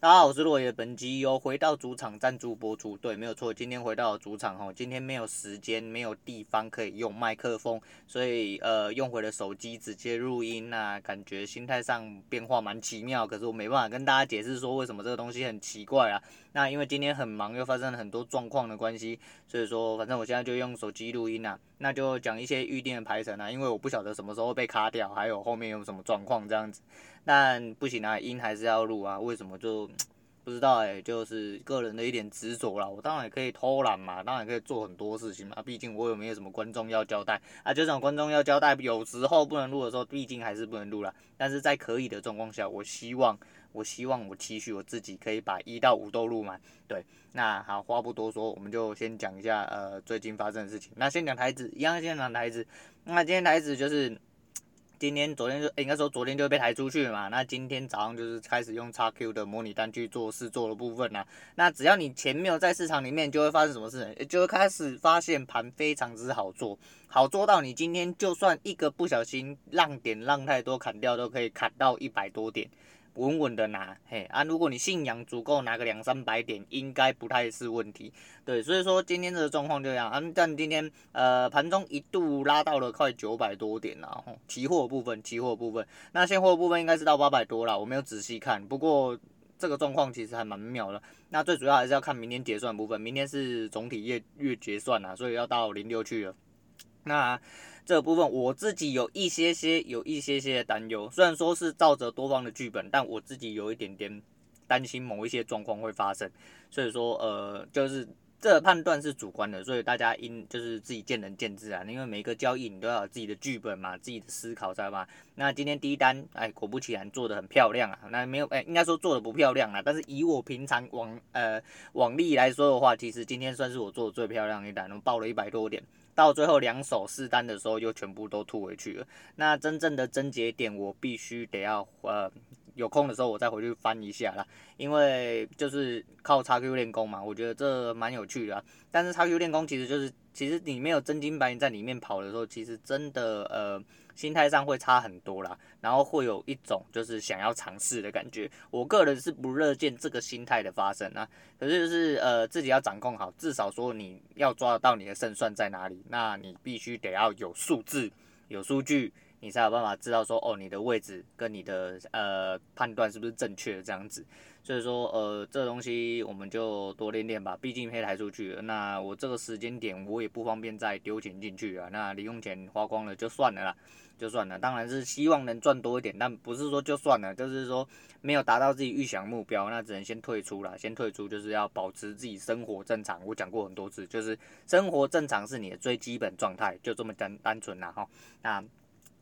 大家好，我是洛爷。本集由回到主场赞助播出。对，没有错，今天回到主场哈，今天没有时间，没有地方可以用麦克风，所以呃，用回了手机直接录音啊，感觉心态上变化蛮奇妙。可是我没办法跟大家解释说为什么这个东西很奇怪啊。那因为今天很忙，又发生了很多状况的关系，所以说反正我现在就用手机录音啊，那就讲一些预定的排程啊，因为我不晓得什么时候被卡掉，还有后面有什么状况这样子。但不行啊，音还是要录啊。为什么就 不知道哎、就是个人的一点执着啦。我当然也可以偷懒嘛，当然也可以做很多事情嘛。毕竟我有没有什么观众要交代啊？就这种观众要交代，有时候不能录的时候，毕竟还是不能录啦。但是在可以的状况下，我希望，我希望我期许我自己可以把一到五都录满。对，那好，话不多说，我们就先讲一下呃最近发生的事情。那先讲台子，一样先讲台子。那今天台子就是。今天、昨天就、应该说昨天就被抬出去嘛。那今天早上就是开始用叉 Q 的模拟单去做试做的部分啦。那只要你钱没有在市场里面，就会发生什么事？就会开始发现盘非常之好做，好做到你今天就算一个不小心浪点浪太多砍掉，都可以砍到一百多点。稳稳的拿，嘿啊！如果你信仰足够，拿个两三百点，应该不太是问题。对，所以说今天这个状况就这样啊。但今天呃盘中一度拉到了快九百多点了，吼，期货部分，期货部分，那现货部分应该是到八百多了，我没有仔细看。不过这个状况其实还蛮妙的。那最主要还是要看明天结算部分，明天是总体月月结算啊，所以要到零六去了。那。这部分我自己有一些些有一些些担忧，虽然说是照着多方的剧本，但我自己有一点点担心某一些状况会发生，所以说呃就是这判断是主观的，所以大家应就是自己见仁见智啊，因为每一个交易你都要有自己的剧本嘛，自己的思考知道吧？那今天第一单哎果不其然做的很漂亮啊，那没有哎应该说做的不漂亮啊，但是以我平常往呃往例来说的话，其实今天算是我做的最漂亮一单，我报了一百多点。到最后两手试单的时候，又全部都吐回去了。那真正的症结点，我必须得要呃有空的时候我再回去翻一下啦。因为就是靠叉 Q 练功嘛，我觉得这蛮有趣的啊。但是叉 Q 练功其实就是，其实你没有真金白银在里面跑的时候，其实真的呃。心态上会差很多啦，然后会有一种就是想要尝试的感觉。我个人是不乐见这个心态的发生啊。可是就是呃自己要掌控好，至少说你要抓得到你的胜算在哪里，那你必须得要有数字、有数据，你才有办法知道说哦你的位置跟你的呃判断是不是正确的这样子。所以说呃这东西我们就多练练吧，毕竟黑台出去。那我这个时间点我也不方便再丢钱进去啊，那零用钱花光了就算了啦。就算了，当然是希望能赚多一点，但不是说就算了，就是说没有达到自己预想目标，那只能先退出了。先退出就是要保持自己生活正常。我讲过很多次，就是生活正常是你的最基本状态，就这么单单纯了哈。那。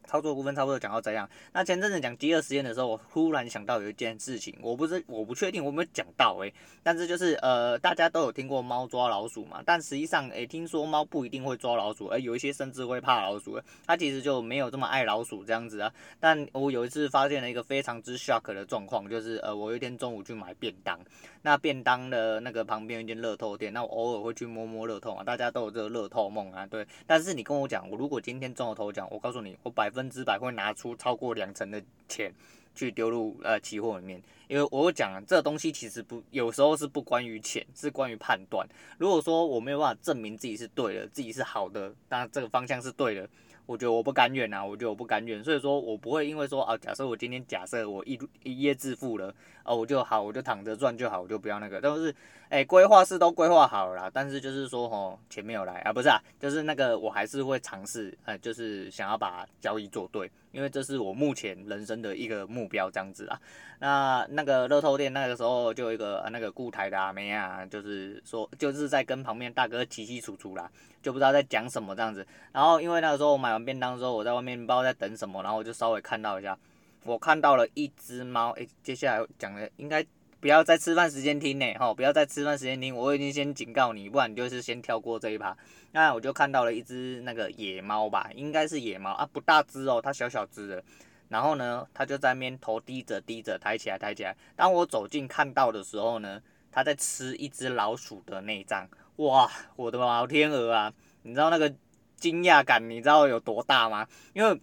操作部分差不多讲到这样。那前阵子讲饥饿实验的时候，我忽然想到有一件事情，我不是我不确定我有没有讲到诶、但是就是呃大家都有听过猫抓老鼠嘛，但实际上诶、听说猫不一定会抓老鼠，而有一些甚至会怕老鼠，它其实就没有这么爱老鼠这样子啊。但我有一次发现了一个非常之 shock 的状况，就是呃我有一天中午去买便当，那便当的那个旁边有一间乐透店，那我偶尔会去摸摸乐透嘛，大家都有这个乐透梦啊，对。但是你跟我讲，我如果今天中了头奖，我告诉你，我百分之百会拿出超过两成的钱去丢入呃期货里面，因为我讲这东西其实不，有时候是不关于钱，是关于判断。如果说我没有办法证明自己是对的，自己是好的，那这个方向是对的。我觉得我不甘愿呐，我觉得我不甘愿，所以说我不会因为说啊，假设我今天假设我一一夜致富了，啊，我就好，我就躺着赚就好，我就不要那个，都是哎规划是都规划好了啦，但是就是说吼钱没有来啊，不是啊，就是那个我还是会尝试，哎，就是想要把交易做对。因为这是我目前人生的一个目标，这样子啊。那那个乐透店那个时候就有一个那个固台的阿妹啊，就是说就是在跟旁边大哥起起楚楚啦，就不知道在讲什么这样子。然后因为那个时候我买完便当之后，我在外面不知道在等什么，然后我就稍微看到一下，我看到了一只猫。诶，接下来讲的应该。不要在吃饭时间听呢，吼！不要在吃饭时间听，我已经先警告你，不然你就是先跳过这一趴。那我就看到了一只那个野猫吧，应该是野猫啊，不大只哦，它小小只的。然后呢，它就在那边头低着低着，抬起来抬起来。当我走近看到的时候呢，它在吃一只老鼠的内脏。哇，我的老天鹅啊！你知道那个惊讶感，你知道有多大吗？因为。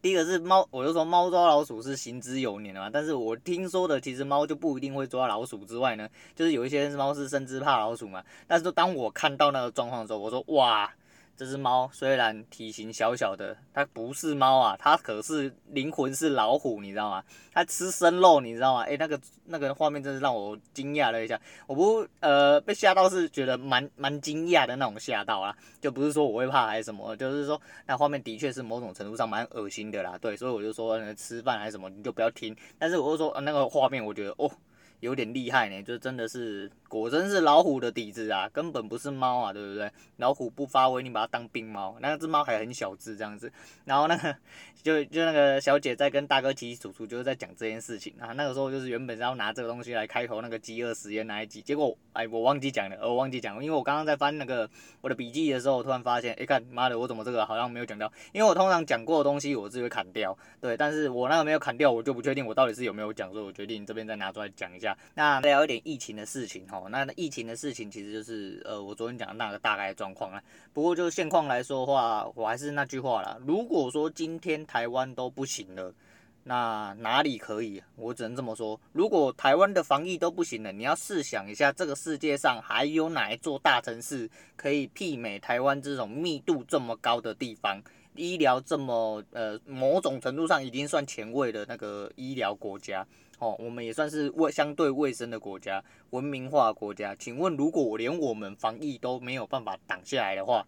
第一个是猫，我就说猫抓老鼠是行之有年的嘛。但是我听说的，其实猫就不一定会抓老鼠之外呢，就是有一些猫是甚至怕老鼠嘛。但是当我看到那个状况的时候，我说哇。这只猫虽然体型小小的，它不是猫啊，它可是灵魂是老虎，你知道吗？它吃生肉，你知道吗？诶，那个那个画面真是让我惊讶了一下。我不呃被吓到是觉得蛮蛮惊讶的那种吓到啊，就不是说我会怕还是什么，就是说那画面的确是某种程度上蛮恶心的啦。对，所以我就说吃饭还是什么你就不要听。但是我就说、那个画面，我觉得哦。有点厉害呢，就真的是果真是老虎的底子啊，根本不是猫啊，对不对？老虎不发威，你把它当病猫，那只猫还很小只这样子。然后那个 就就那个小姐在跟大哥起起楚楚，就是在讲这件事情啊。那个时候就是原本是要拿这个东西来开头那个饥饿实验那一集，结果哎我忘记讲了，我忘记讲了，因为我刚刚在翻那个我的笔记的时候，我突然发现，哎看妈的，我怎么这个好像没有讲到？因为我通常讲过的东西我自己会砍掉，对，但是我那个没有砍掉，我就不确定我到底是有没有讲，所以我决定这边再拿出来讲一下。那再聊一点疫情的事情哈，那疫情的事情其实就是呃，我昨天讲的那个大概状况啊。不过就现况来说的话，我还是那句话啦，如果说今天台湾都不行了，那哪里可以？我只能这么说，如果台湾的防疫都不行了，你要试想一下，这个世界上还有哪一座大城市可以媲美台湾这种密度这么高的地方？医疗这么呃，某种程度上已经算前卫的那个医疗国家哦，我们也算是卫相对卫生的国家，文明化国家。请问，如果连我们防疫都没有办法挡下来的话，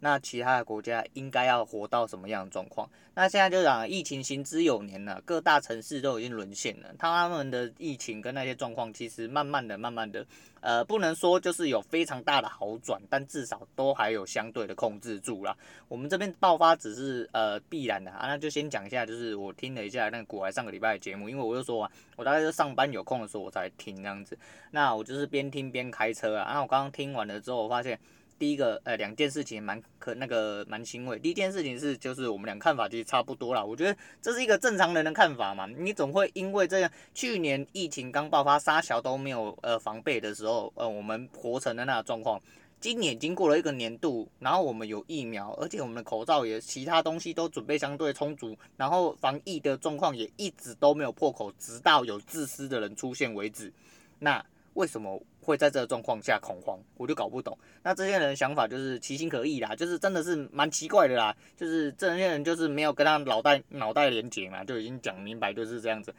那其他的国家应该要活到什么样的状况？那现在就讲疫情行之有年了，各大城市都已经沦陷了。他们的疫情跟那些状况，其实慢慢的、慢慢的，呃，不能说就是有非常大的好转，但至少都还有相对的控制住了。我们这边爆发只是呃必然的啊。那就先讲一下，就是我听了一下那个股癌上个礼拜的节目，因为我就说啊，我大概是上班有空的时候我才听这样子。那我就是边听边开车啊。那我刚刚听完了之后，我发现。第一个，呃，两件事情蛮可那个蛮欣慰。第一件事情是，就是我们俩看法其实差不多啦。我觉得这是一个正常人的看法嘛。你总会因为这样，去年疫情刚爆发，沙桥都没有呃防备的时候，呃，我们活成了那个状况。今年经过了一个年度，然后我们有疫苗，而且我们的口罩也其他东西都准备相对充足，然后防疫的状况也一直都没有破口，直到有自私的人出现为止。那为什么？会在这个状况下恐慌，我就搞不懂。那这些人的想法就是其心可议啦，就是真的是蛮奇怪的啦。就是这些人就是没有跟他脑袋脑袋连接嘛，就已经讲明白就是这样子。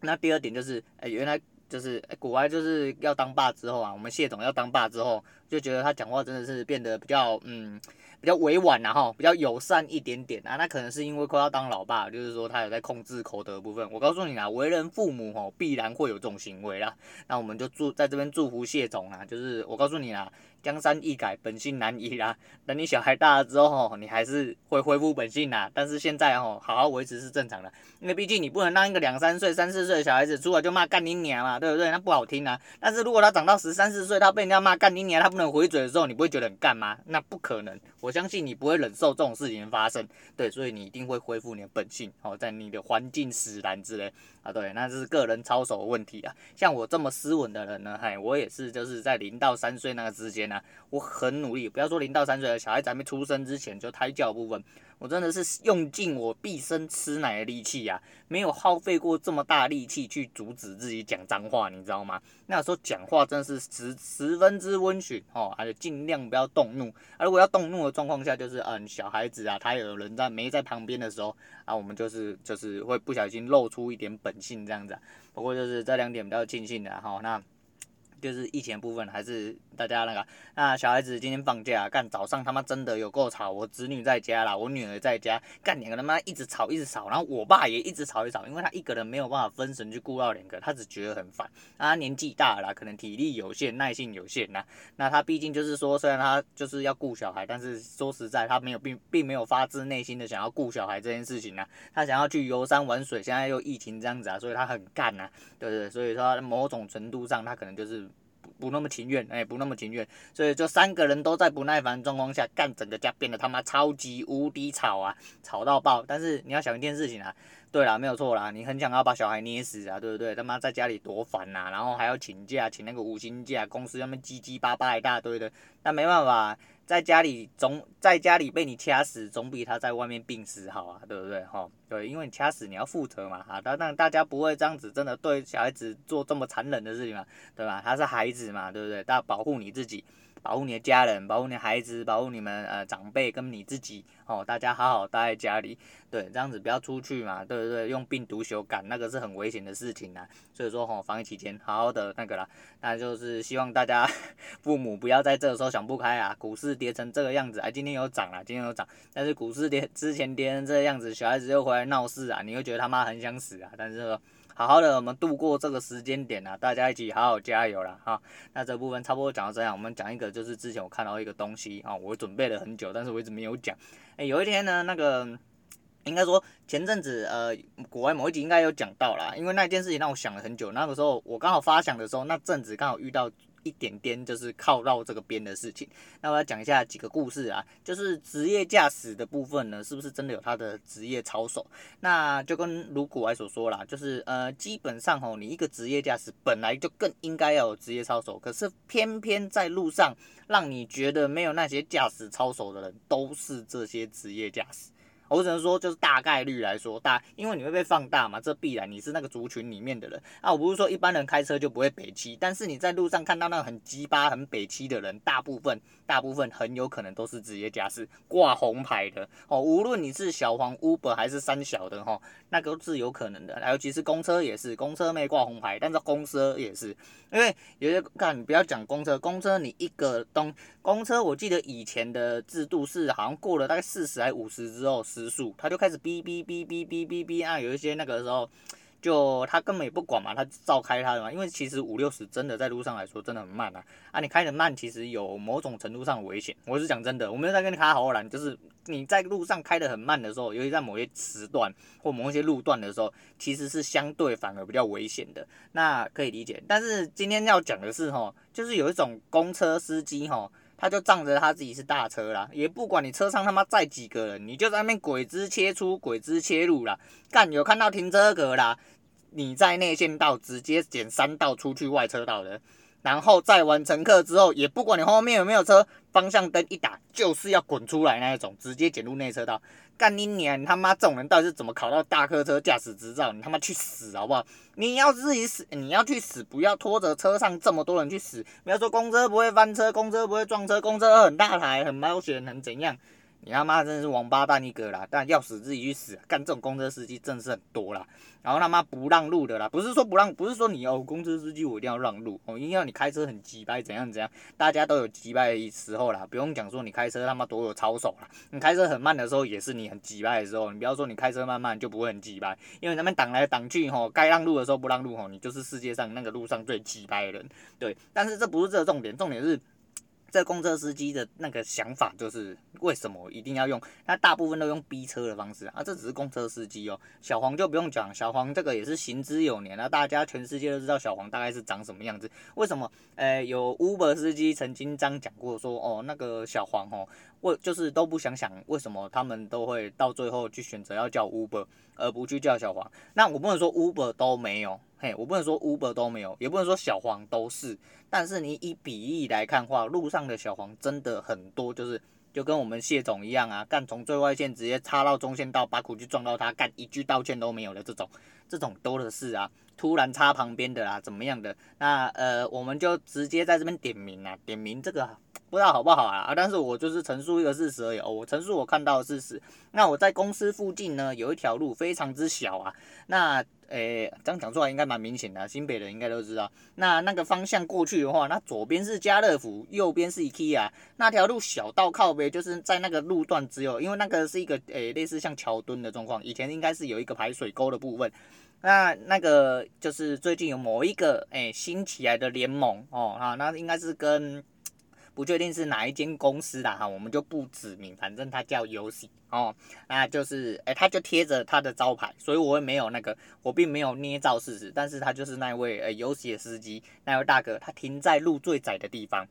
那第二点就是，哎，原来就是哎，股癌就是要当爸之后啊，我们谢总要当爸之后，就觉得他讲话真的是变得比较嗯。比较委婉然后比较友善一点点啊，那可能是因为快要当老爸，就是说他有在控制口德部分。我告诉你啊，为人父母吼，必然会有这种行为啦。那我们就祝在这边祝福谢总啊，就是我告诉你啦。江山易改，本性难移啦。等你小孩大了之后，你还是会恢复本性啦。但是现在吼，好好维持是正常的，因为毕竟你不能让一个两三岁、三四岁的小孩子出来就骂干你娘嘛，对不对？那不好听啊。但是如果他长到十三四岁，他被人家骂干你娘，他不能回嘴的时候，你不会觉得很干吗？那不可能，我相信你不会忍受这种事情发生。对，所以你一定会恢复你的本性，哦，在你的环境使然之类啊。对，那是个人操守的问题啊。像我这么斯文的人呢，嗨，我也是就是在零到三岁那个之间呢。我很努力，不要说零到三岁的小孩子还没出生之前就胎教部分，我真的是用尽我毕生吃奶的力气呀，没有耗费过这么大力气去阻止自己讲脏话，你知道吗？那时候讲话真的是十十分之温驯哦，还有尽量不要动怒，啊，如果要动怒的状况下，就是嗯，小孩子啊，他有人在没在旁边的时候啊，我们就是就是会不小心露出一点本性这样子，不过就是这两点比较庆幸的哈，那。就是疫情的部分，还是大家那个，那小孩子今天放假，干早上他妈真的有够吵，我侄女在家啦，我女儿在家，干两个他妈一直吵一直吵，然后我爸也一直吵一吵，因为他一个人没有办法分神去顾到两个，他只觉得很烦，他年纪大了，可能体力有限，耐性有限呐，那他毕竟就是说，虽然他就是要顾小孩，但是说实在，他没有并并没有发自内心的想要顾小孩这件事情呐，他想要去游山玩水，现在又疫情这样子啊，所以他很干呐，对不对？所以说某种程度上，他可能就是。不那么情愿，哎，不那么情愿，所以就三个人都在不耐烦状况下干，整个家变得他妈超级无敌吵啊，吵到爆。但是你要想一件事情啊，对啦，没有错啦，你很想要把小孩捏死啊，对不对？他妈在家里多烦呐，然后还要请假，请那个五星假，公司那边叽叽巴巴一大堆的，那没办法，在家里总在家里被你掐死，总比他在外面病死好啊，对不对？哈。对，因为你掐死你要负责嘛，啊，当然大家不会这样子真的对小孩子做这么残忍的事情嘛，对吧？他是孩子嘛，对不对？大家保护你自己。保护你的家人，保护你的孩子，保护你们呃长辈跟你自己哦，大家好好待在家里，对，这样子不要出去嘛，对不对？用病毒修改那个是很危险的事情呐，所以说吼、防疫期间好好的那个啦，那就是希望大家 父母不要在这个时候想不开啊，股市跌成这个样子，哎，今天有涨了，今天有涨，但是股市跌之前跌成这个样子，小孩子又回来闹事啊，你又觉得他妈很想死啊，但是说。好好的，我们度过这个时间点啊，大家一起好好加油了哈。那这部分差不多讲到这样，我们讲一个，就是之前我看到一个东西啊，我准备了很久，但是我一直没有讲。哎，有一天呢，那个应该说前阵子呃，国外某一集应该有讲到啦，因为那件事情让我想了很久。那个时候我刚好发想的时候，那阵子刚好遇到。一点点就是靠绕这个边的事情。那我要讲一下几个故事啊，就是职业驾驶的部分呢，是不是真的有他的职业操守？那就跟如果我所说啦，就是呃，基本上吼，你一个职业驾驶本来就更应该要有职业操守，可是偏偏在路上让你觉得没有那些驾驶操守的人，都是这些职业驾驶。我只能说，就是大概率来说大，因为你会被放大嘛，这必然你是那个族群里面的人啊。我不是说一般人开车就不会北七，但是你在路上看到那个很鸡巴、很北七的人，大部分、大部分很有可能都是职业驾驶，挂红牌的哦。无论你是小黄 Uber 还是三小的哈，那个都是有可能的。尤其是公车也是，公车没挂红牌，但是公车也是，因为有些看，不要讲公车，公车你一个东公车，我记得以前的制度是好像过了大概四十还五十之后。时速，他就开始哔哔哔哔哔哔哔啊！有一些那个时候，就他根本也不管嘛，他照开他的嘛。因为其实五六十真的在路上来说真的很慢啊！啊，你开的慢，其实有某种程度上危险。我是讲真的，我没有在跟你开好懒，就是你在路上开的很慢的时候，尤其在某些时段或某一些路段的时候，其实是相对反而比较危险的。那可以理解。但是今天要讲的是哈，就是有一种公车司机齁。他就仗着他自己是大车啦，也不管你车上他妈载几个人，你就在那边鬼子切出、鬼子切入啦。干，有看到停车格啦，你在内线道直接减三道出去外车道的，然后载完乘客之后，也不管你后面有没有车，方向灯一打就是要滚出来那一种，直接卷入内车道。干你娘！你他妈这种人到底是怎么考到大客车驾驶执照？你他妈去死好不好？你要自己死，你要去死，不要拖着车上这么多人去死。不要说公车不会翻车，公车不会撞车，公车很大台，很冒险，很怎样？你他妈真的是王八蛋一个啦！但要死自己去死，干这种公车司机真是很多啦。然后他妈不让路的啦，不是说不让，不是说你哦，公车司机我一定要让路哦，一定要你开车很急掰怎样怎样，大家都有急掰的时候啦，不用讲说你开车他妈多有操守啦，你开车很慢的时候也是你很急掰的时候，你不要说你开车慢慢就不会很急掰，因为他们挡来挡去吼，该让路的时候不让路吼，你就是世界上那个路上最急掰的人，对，但是这不是这个重点，重点是。这公车司机的那个想法就是为什么一定要用？那大部分都用逼车的方式啊，这只是公车司机哦。小黄就不用讲，小黄这个也是行之有年了，大家全世界都知道小黄大概是长什么样子。为什么？呃，有 Uber 司机曾经这样讲过说，哦，那个小黄哦，为就是都不想想为什么他们都会到最后去选择要叫 Uber，而不去叫小黄。那我不能说 Uber 都没有。嘿，我不能说 Uber 都没有，也不能说小黄都是，但是你以比例来看话，路上的小黄真的很多，就是就跟我们谢总一样啊，干从最外线直接插到中线道，把苦去撞到他，干一句道歉都没有的这种，这种多的是啊，突然插旁边的啦，怎么样的？那呃，我们就直接在这边点名啊，点名这个。不知道好不好啊？但是我就是陈述一个事实而已哦。我陈述我看到的事实。那我在公司附近呢，有一条路非常之小啊。那诶，这样讲出来应该蛮明显的，新北人应该都知道。那那个方向过去的话，那左边是家乐福，右边是 IKEA。那条路小到靠北，就是在那个路段只有，因为那个是一个诶类似像桥墩的状况，以前应该是有一个排水沟的部分。那那个就是最近有某一个诶新起来的联盟哦，哈，那应该是跟。不确定是哪一间公司的哈，我们就不指名，反正他叫游戏哦，那就是诶、他就贴着他的招牌，所以我也没有那个，我并没有捏造事实，但是他就是那位诶游戏的司机，那位大哥，他停在路最窄的地方。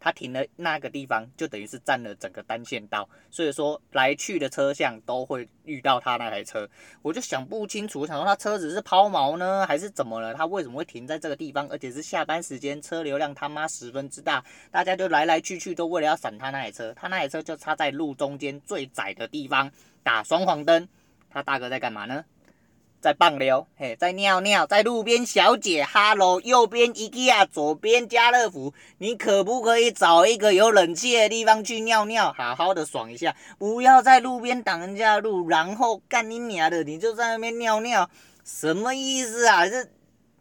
他停的那个地方，就等于是占了整个单线道，所以说来去的车辆都会遇到他那台车。我就想不清楚，想说他车子是抛锚呢，还是怎么了？他为什么会停在这个地方？而且是下班时间，车流量他妈十分之大，大家就来来去去都为了要闪他那台车。他那台车就插在路中间最窄的地方，打双黄灯，他大哥在干嘛呢？在放尿，嘿，在尿尿，在路边小姐，哈喽，右边伊基亚左边家乐福，你可不可以找一个有冷气的地方去尿尿，好好的爽一下，不要在路边挡人家路，然后干你娘的，你就在那边尿尿，什么意思啊？这。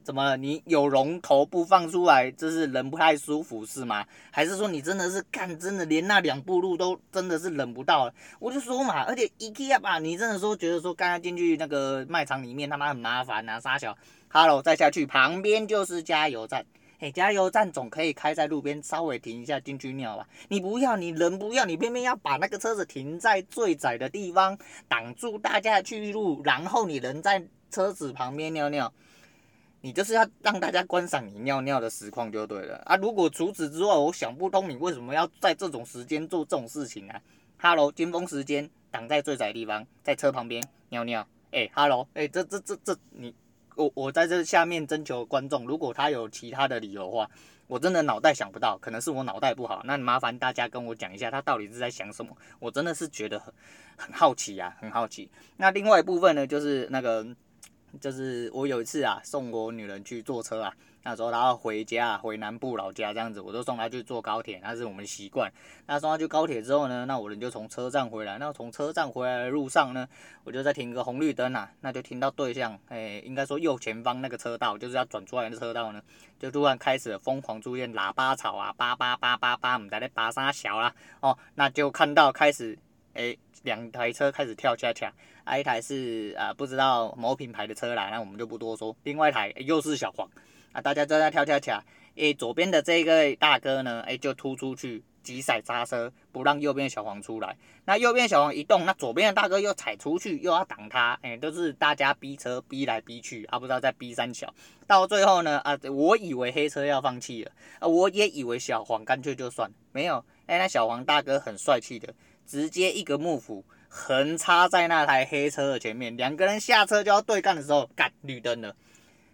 怎么了？你有龙头不放出来，这是人不太舒服是吗？还是说你真的是干，真的连那两步路都真的是忍不到了？我就说嘛，而且 IKEA 吧，你真的说觉得说刚刚进去那个卖场里面他妈很麻烦啊，傻小，Hello，再下去旁边就是加油站，嘿，加油站总可以开在路边，稍微停一下进去尿吧？你不要，你人不要，你偏偏要把那个车子停在最窄的地方，挡住大家去路，然后你人在车子旁边尿尿。你就是要让大家观赏你尿尿的实况就对了啊！如果除此之外，我想不通你为什么要在这种时间做这种事情啊？Hello，尖峰时间挡在最窄地方，在车旁边尿尿。哎、欸，Hello，哎、这这这这你我我在这下面征求观众，如果他有其他的理由的话，我真的脑袋想不到，可能是我脑袋不好。那麻烦大家跟我讲一下，他到底是在想什么？我真的是觉得很很好奇啊，很好奇。那另外一部分呢，就是那个。就是我有一次啊，送我女人去坐车啊，那时候她要回家，回南部老家这样子，我就送她去坐高铁，那是我们的习惯。那送她去高铁之后呢，那我人就从车站回来。那从车站回来的路上呢，我就在停个红绿灯啊，那就听到对向，哎、应该说右前方那个车道，就是要转出来的车道呢，就突然开始疯狂出现喇叭吵啊，叭叭叭叭叭，我们在那叭三小啦，哦，那就看到开始。哎，两台车开始跳恰恰，啊，一台是啊不知道某品牌的车来，那我们就不多说。另外一台又是小黄，啊，大家都在跳恰恰。哎，左边的这个大哥呢，哎，就突出去急踩刹车，不让右边小黄出来。那右边小黄一动，那左边的大哥又踩出去，又要挡他。哎，都是大家逼车逼来逼去，啊，不知道在逼三小。到最后呢，啊，我以为黑车要放弃了，啊，我也以为小黄干脆就算，没有。哎，那小黄大哥很帅气的。直接一个幕府横插在那台黑车的前面，两个人下车就要对干的时候，干绿灯了。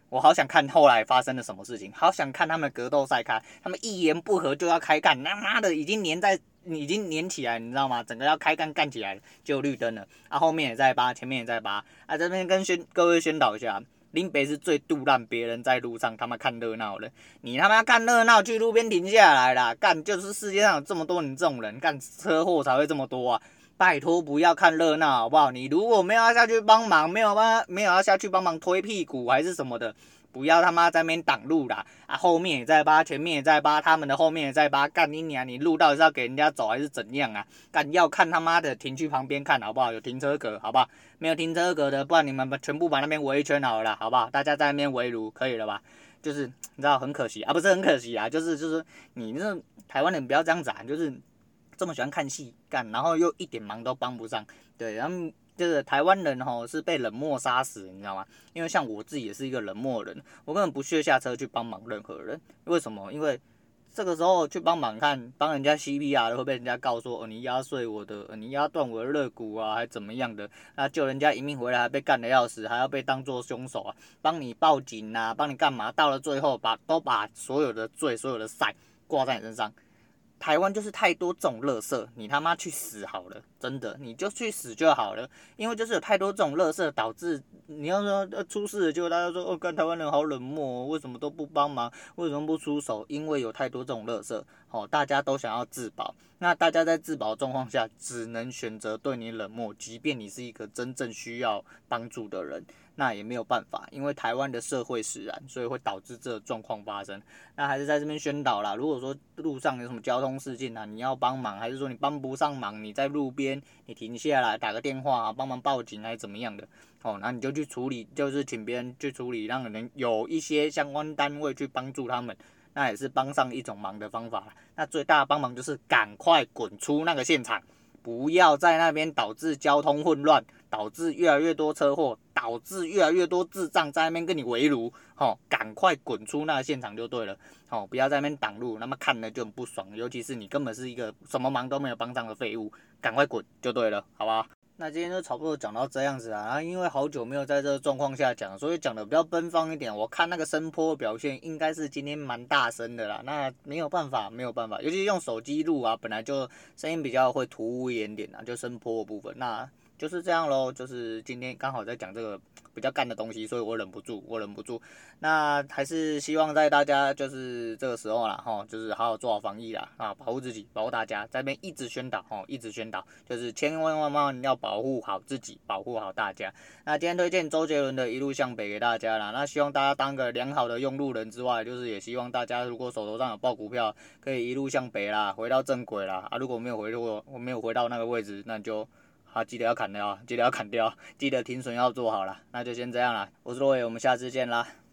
我好想看后来发生了什么事情，好想看他们格斗赛看，他们一言不合就要开干，他妈的已经粘在，已经粘起来，你知道吗？整个要开干干起来就绿灯了。啊，后面也在扒，前面也在扒。啊，这边跟宣各位宣导一下。林北是最杜烂别人在路上他妈看热闹的，你他妈看热闹去路边停下来啦，干就是世界上有这么多你这种人，干车祸才会这么多啊！拜托不要看热闹好不好？你如果没有要下去帮忙，没有帮没有要下去帮忙推屁股还是什么的。不要他妈在那边挡路啦！啊，后面也在扒，前面也在扒，他们的后面也在扒，干你娘！你路到底是要给人家走还是怎样啊？干要看他妈的停去旁边看好不好？有停车格好不好？没有停车格的，不然你们把全部把那边围一圈好了，好不好？大家在那边围炉可以了吧？就是你知道很可惜啊，不是很可惜啊，就是就是你这台湾人不要这样子啊，就是这么喜欢看戏干，然后又一点忙都帮不上，对，然后。就是台湾人吼是被冷漠杀死，你知道吗？因为像我自己也是一个冷漠人，我根本不屑下车去帮忙任何人。为什么？因为这个时候去帮忙看帮人家 CPR 的会被人家告说哦，你压碎我的，你压断我的肋骨啊，还怎么样的？那救人家一命回来被干的要死，还要被当作凶手啊？帮你报警啊，帮你干嘛？到了最后把都把所有的罪、所有的债挂在你身上。台湾就是太多这种垃圾，你他妈去死好了，真的，你就去死就好了。因为就是有太多这种垃圾，导致你要说出事了，结果大家说哦，看台湾人好冷漠，为什么都不帮忙，为什么不出手？因为有太多这种垃圾，哦，大家都想要自保，那大家在自保状况下，只能选择对你冷漠，即便你是一个真正需要帮助的人。那也没有办法，因为台湾的社会使然，所以会导致这状况发生。那还是在这边宣导啦，如果说路上有什么交通事件啊，你要帮忙，还是说你帮不上忙，你在路边你停下来打个电话啊，帮忙报警还是怎么样的，哦，那你就去处理，就是请别人去处理，让人有一些相关单位去帮助他们，那也是帮上一种忙的方法。那最大的帮忙就是赶快滚出那个现场。不要在那边导致交通混乱，导致越来越多车祸，导致越来越多智障在那边跟你围炉，吼，赶快滚出那个现场就对了，吼，不要在那边挡路，那么看了就很不爽，尤其是你根本是一个什么忙都没有帮上的废物，赶快滚就对了，好吧？那今天就差不多讲到这样子啊，因为好久没有在这个状况下讲，所以讲的比较奔放一点。我看那个声波表现应该是今天蛮大声的啦，那没有办法，没有办法，尤其用手机录啊，本来就声音比较会突兀一点点啊，就声波的部分，那。就是这样喽，就是今天刚好在讲这个比较干的东西，所以我忍不住，我忍不住。那还是希望在大家就是这个时候啦，哈，就是好好做好防疫啦，啊，保护自己，保护大家，在这边一直宣导，哈，一直宣导，就是千万万万要保护好自己，保护好大家。那今天推荐周杰伦的一路向北给大家啦，那希望大家当个良好的用路人之外，就是也希望大家如果手头上有爆股票，可以一路向北啦，回到正轨啦。啊，如果没有回过，我没有回到那个位置，那就。好，记得要砍掉，记得要砍掉，记得停损要做好了，那就先这样了。我是罗伟，我们下次见啦。